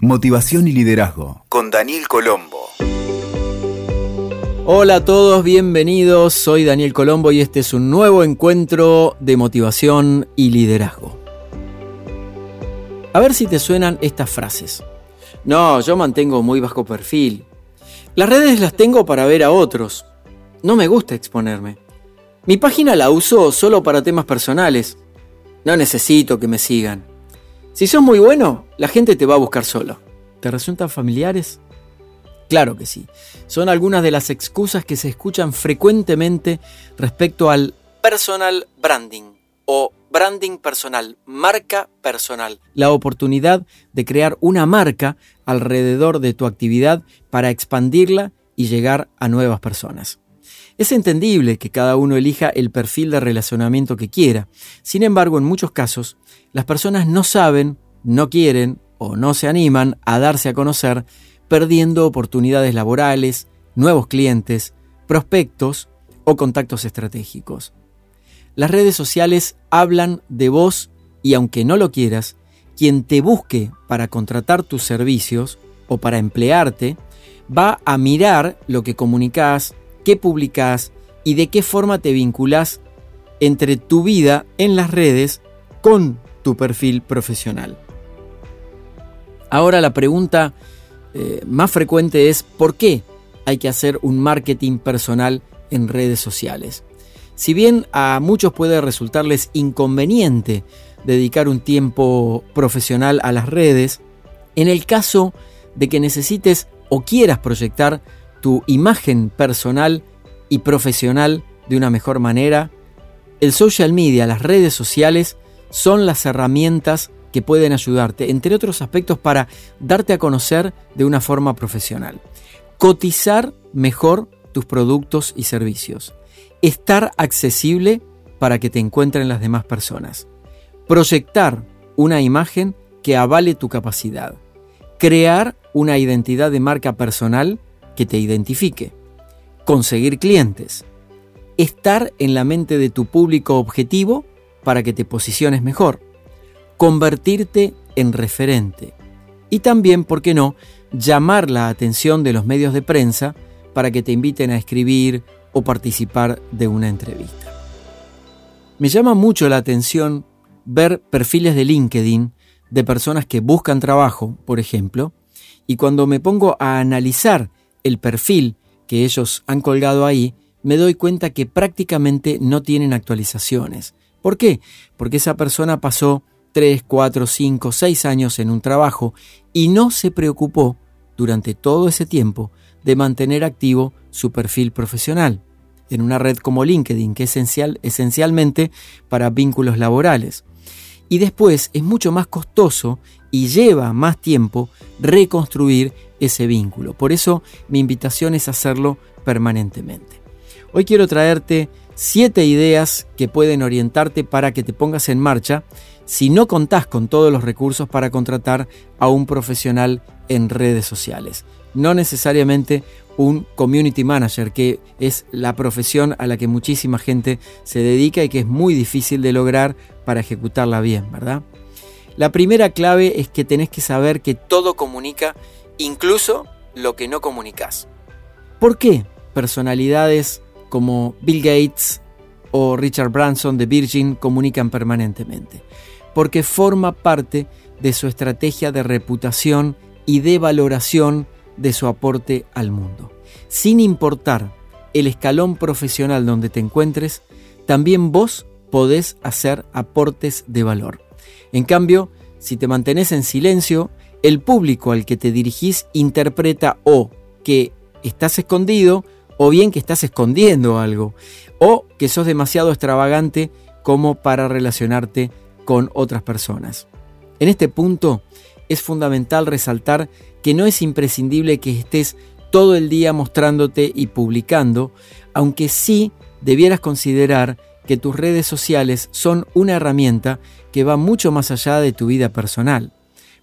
Motivación y liderazgo con Daniel Colombo. Hola a todos, bienvenidos. Soy Daniel Colombo y este es un nuevo encuentro de motivación y liderazgo. A ver si te suenan estas frases. No, yo mantengo muy bajo perfil. Las redes las tengo para ver a otros. No me gusta exponerme. Mi página la uso solo para temas personales. No necesito que me sigan. Si sos muy bueno, la gente te va a buscar solo. ¿Te resultan familiares? Claro que sí. Son algunas de las excusas que se escuchan frecuentemente respecto al personal branding o branding personal, marca personal. La oportunidad de crear una marca alrededor de tu actividad para expandirla y llegar a nuevas personas. Es entendible que cada uno elija el perfil de relacionamiento que quiera. Sin embargo, en muchos casos, las personas no saben, no quieren o no se animan a darse a conocer, perdiendo oportunidades laborales, nuevos clientes, prospectos o contactos estratégicos. Las redes sociales hablan de vos y aunque no lo quieras, quien te busque para contratar tus servicios o para emplearte, va a mirar lo que comunicas, qué publicás y de qué forma te vinculás entre tu vida en las redes con tu perfil profesional. Ahora la pregunta eh, más frecuente es ¿por qué hay que hacer un marketing personal en redes sociales? Si bien a muchos puede resultarles inconveniente dedicar un tiempo profesional a las redes, en el caso de que necesites o quieras proyectar tu imagen personal y profesional de una mejor manera, el social media, las redes sociales, son las herramientas que pueden ayudarte, entre otros aspectos, para darte a conocer de una forma profesional. Cotizar mejor tus productos y servicios. Estar accesible para que te encuentren las demás personas. Proyectar una imagen que avale tu capacidad. Crear una identidad de marca personal que te identifique. Conseguir clientes. Estar en la mente de tu público objetivo para que te posiciones mejor. Convertirte en referente. Y también, ¿por qué no?, llamar la atención de los medios de prensa para que te inviten a escribir o participar de una entrevista. Me llama mucho la atención ver perfiles de LinkedIn de personas que buscan trabajo, por ejemplo, y cuando me pongo a analizar el perfil que ellos han colgado ahí, me doy cuenta que prácticamente no tienen actualizaciones. ¿Por qué? Porque esa persona pasó 3, 4, 5, 6 años en un trabajo y no se preocupó durante todo ese tiempo de mantener activo su perfil profesional en una red como LinkedIn, que es esencial, esencialmente para vínculos laborales. Y después es mucho más costoso y lleva más tiempo reconstruir ese vínculo. Por eso mi invitación es hacerlo permanentemente. Hoy quiero traerte siete ideas que pueden orientarte para que te pongas en marcha si no contás con todos los recursos para contratar a un profesional en redes sociales. No necesariamente un community manager, que es la profesión a la que muchísima gente se dedica y que es muy difícil de lograr para ejecutarla bien, ¿verdad? La primera clave es que tenés que saber que todo comunica, incluso lo que no comunicas. ¿Por qué personalidades como Bill Gates o Richard Branson de Virgin comunican permanentemente? Porque forma parte de su estrategia de reputación y de valoración de su aporte al mundo. Sin importar el escalón profesional donde te encuentres, también vos podés hacer aportes de valor. En cambio, si te mantenés en silencio, el público al que te dirigís interpreta o que estás escondido o bien que estás escondiendo algo o que sos demasiado extravagante como para relacionarte con otras personas. En este punto es fundamental resaltar que no es imprescindible que estés todo el día mostrándote y publicando, aunque sí debieras considerar que tus redes sociales son una herramienta que va mucho más allá de tu vida personal.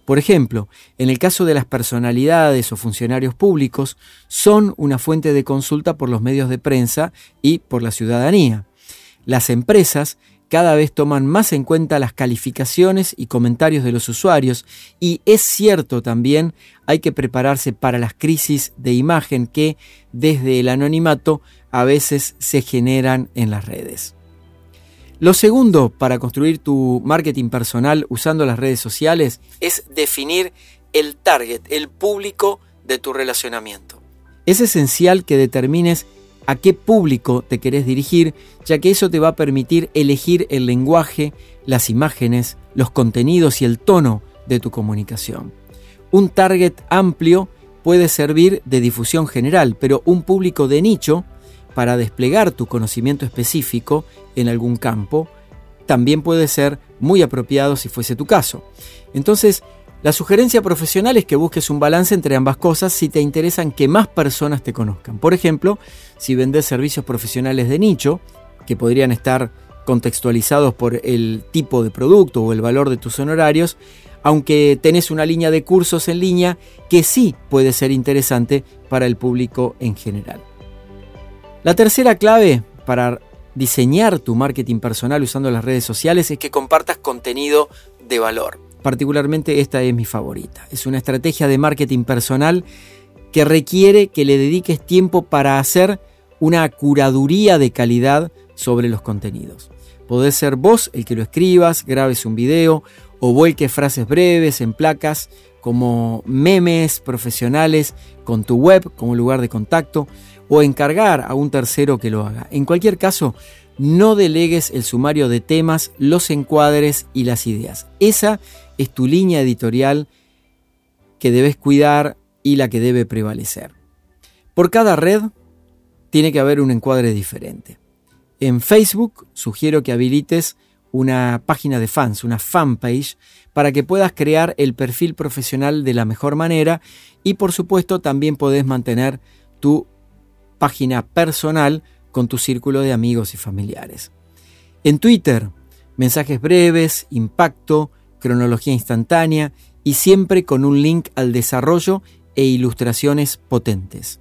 Por ejemplo, en el caso de las personalidades o funcionarios públicos, son una fuente de consulta por los medios de prensa y por la ciudadanía. Las empresas cada vez toman más en cuenta las calificaciones y comentarios de los usuarios y es cierto también hay que prepararse para las crisis de imagen que desde el anonimato a veces se generan en las redes. Lo segundo para construir tu marketing personal usando las redes sociales es definir el target, el público de tu relacionamiento. Es esencial que determines a qué público te querés dirigir, ya que eso te va a permitir elegir el lenguaje, las imágenes, los contenidos y el tono de tu comunicación. Un target amplio puede servir de difusión general, pero un público de nicho, para desplegar tu conocimiento específico en algún campo, también puede ser muy apropiado si fuese tu caso. Entonces, la sugerencia profesional es que busques un balance entre ambas cosas si te interesan que más personas te conozcan. Por ejemplo, si vendes servicios profesionales de nicho, que podrían estar contextualizados por el tipo de producto o el valor de tus honorarios, aunque tenés una línea de cursos en línea que sí puede ser interesante para el público en general. La tercera clave para diseñar tu marketing personal usando las redes sociales es que compartas contenido de valor. Particularmente esta es mi favorita. Es una estrategia de marketing personal que requiere que le dediques tiempo para hacer una curaduría de calidad sobre los contenidos. Podés ser vos el que lo escribas, grabes un video o vuelques frases breves en placas como memes profesionales con tu web como lugar de contacto o encargar a un tercero que lo haga. En cualquier caso, no delegues el sumario de temas, los encuadres y las ideas. Esa es tu línea editorial que debes cuidar y la que debe prevalecer. Por cada red tiene que haber un encuadre diferente. En Facebook sugiero que habilites una página de fans, una fanpage, para que puedas crear el perfil profesional de la mejor manera y por supuesto también podés mantener tu página personal con tu círculo de amigos y familiares. En Twitter, mensajes breves, impacto, cronología instantánea y siempre con un link al desarrollo e ilustraciones potentes.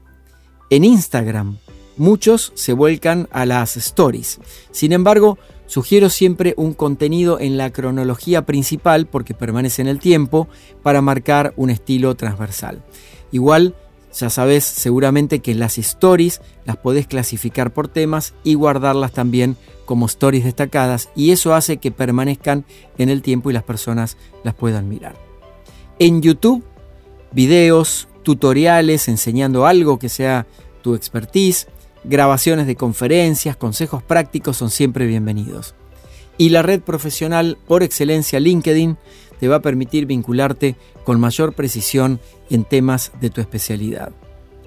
En Instagram, muchos se vuelcan a las stories. Sin embargo, sugiero siempre un contenido en la cronología principal porque permanece en el tiempo para marcar un estilo transversal. Igual, ya sabes seguramente que las stories las podés clasificar por temas y guardarlas también como stories destacadas y eso hace que permanezcan en el tiempo y las personas las puedan mirar. En YouTube, videos, tutoriales enseñando algo que sea tu expertise, grabaciones de conferencias, consejos prácticos son siempre bienvenidos. Y la red profesional por excelencia LinkedIn te va a permitir vincularte con mayor precisión en temas de tu especialidad.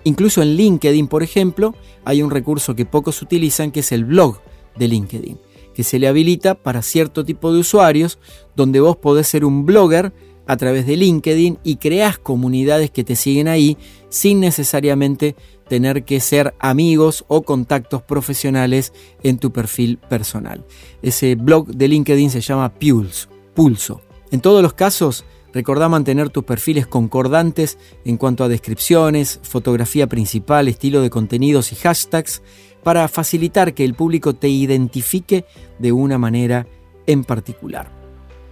Incluso en LinkedIn, por ejemplo, hay un recurso que pocos utilizan que es el blog de LinkedIn, que se le habilita para cierto tipo de usuarios, donde vos podés ser un blogger a través de LinkedIn y creas comunidades que te siguen ahí sin necesariamente tener que ser amigos o contactos profesionales en tu perfil personal. Ese blog de LinkedIn se llama Pulse, Pulso. En todos los casos, recordá mantener tus perfiles concordantes en cuanto a descripciones, fotografía principal, estilo de contenidos y hashtags para facilitar que el público te identifique de una manera en particular.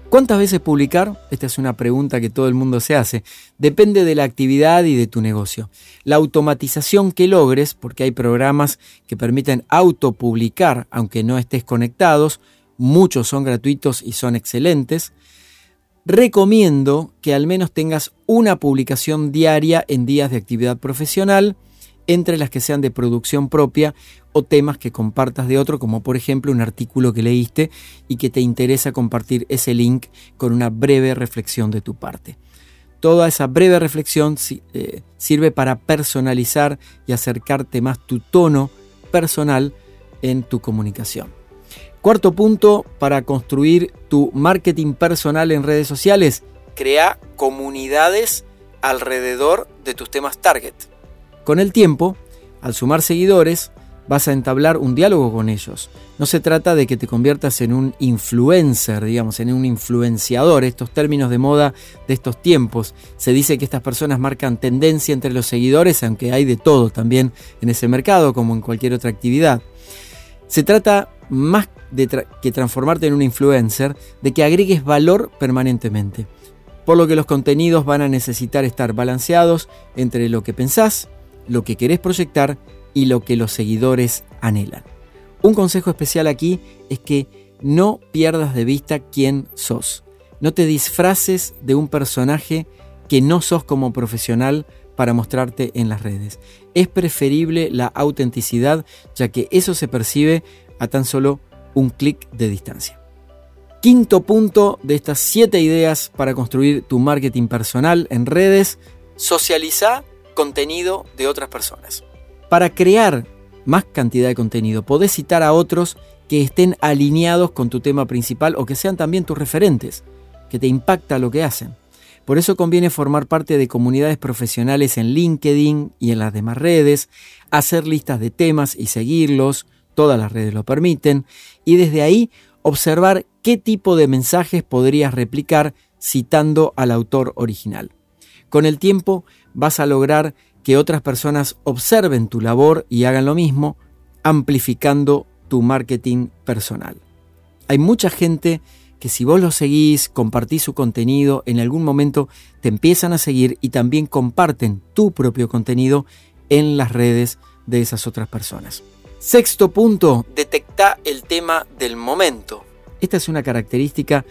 ¿Cuántas veces publicar? Esta es una pregunta que todo el mundo se hace. Depende de la actividad y de tu negocio. La automatización que logres, porque hay programas que permiten autopublicar aunque no estés conectados, muchos son gratuitos y son excelentes recomiendo que al menos tengas una publicación diaria en días de actividad profesional, entre las que sean de producción propia o temas que compartas de otro, como por ejemplo un artículo que leíste y que te interesa compartir ese link con una breve reflexión de tu parte. Toda esa breve reflexión eh, sirve para personalizar y acercarte más tu tono personal en tu comunicación. Cuarto punto para construir tu marketing personal en redes sociales, crea comunidades alrededor de tus temas target. Con el tiempo, al sumar seguidores, vas a entablar un diálogo con ellos. No se trata de que te conviertas en un influencer, digamos, en un influenciador, estos términos de moda de estos tiempos. Se dice que estas personas marcan tendencia entre los seguidores, aunque hay de todo también en ese mercado, como en cualquier otra actividad. Se trata más de que transformarte en un influencer, de que agregues valor permanentemente. Por lo que los contenidos van a necesitar estar balanceados entre lo que pensás, lo que querés proyectar y lo que los seguidores anhelan. Un consejo especial aquí es que no pierdas de vista quién sos. No te disfraces de un personaje que no sos como profesional para mostrarte en las redes. Es preferible la autenticidad ya que eso se percibe a tan solo un clic de distancia. Quinto punto de estas siete ideas para construir tu marketing personal en redes, socializa contenido de otras personas. Para crear más cantidad de contenido, podés citar a otros que estén alineados con tu tema principal o que sean también tus referentes, que te impacta lo que hacen. Por eso conviene formar parte de comunidades profesionales en LinkedIn y en las demás redes, hacer listas de temas y seguirlos, todas las redes lo permiten, y desde ahí observar qué tipo de mensajes podrías replicar citando al autor original. Con el tiempo vas a lograr que otras personas observen tu labor y hagan lo mismo, amplificando tu marketing personal. Hay mucha gente que si vos lo seguís, compartís su contenido, en algún momento te empiezan a seguir y también comparten tu propio contenido en las redes de esas otras personas. Sexto punto, detecta el tema del momento. Esta es una característica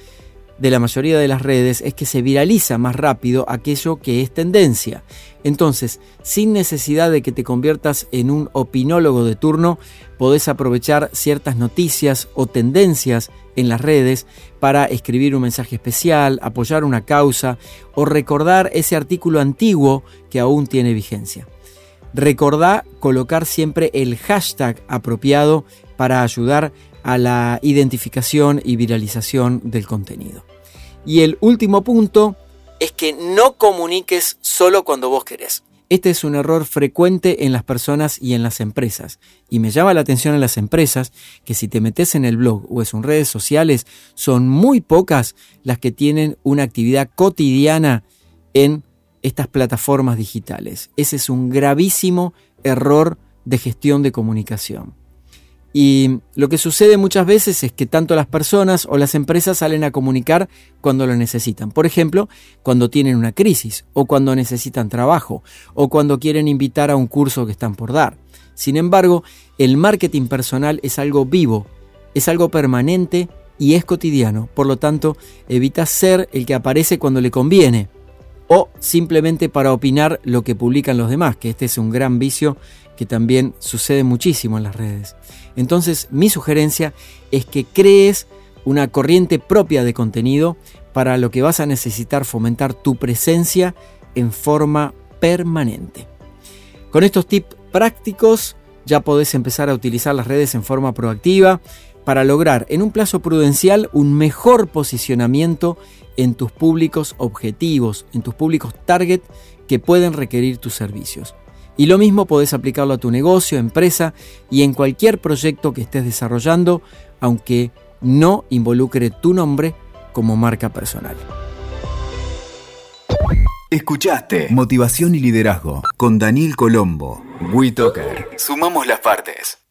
de la mayoría de las redes es que se viraliza más rápido aquello que es tendencia. Entonces, sin necesidad de que te conviertas en un opinólogo de turno, podés aprovechar ciertas noticias o tendencias en las redes para escribir un mensaje especial, apoyar una causa o recordar ese artículo antiguo que aún tiene vigencia. Recordá colocar siempre el hashtag apropiado para ayudar a la identificación y viralización del contenido. Y el último punto es que no comuniques solo cuando vos querés. Este es un error frecuente en las personas y en las empresas. Y me llama la atención en las empresas que si te metes en el blog o en redes sociales, son muy pocas las que tienen una actividad cotidiana en estas plataformas digitales. Ese es un gravísimo error de gestión de comunicación. Y lo que sucede muchas veces es que tanto las personas o las empresas salen a comunicar cuando lo necesitan. Por ejemplo, cuando tienen una crisis, o cuando necesitan trabajo, o cuando quieren invitar a un curso que están por dar. Sin embargo, el marketing personal es algo vivo, es algo permanente y es cotidiano. Por lo tanto, evita ser el que aparece cuando le conviene o simplemente para opinar lo que publican los demás, que este es un gran vicio que también sucede muchísimo en las redes. Entonces mi sugerencia es que crees una corriente propia de contenido para lo que vas a necesitar fomentar tu presencia en forma permanente. Con estos tips prácticos ya podés empezar a utilizar las redes en forma proactiva para lograr en un plazo prudencial un mejor posicionamiento en tus públicos objetivos, en tus públicos target que pueden requerir tus servicios. Y lo mismo podés aplicarlo a tu negocio, empresa y en cualquier proyecto que estés desarrollando, aunque no involucre tu nombre como marca personal. Escuchaste Motivación y Liderazgo con Daniel Colombo. WeToker. Sumamos las partes.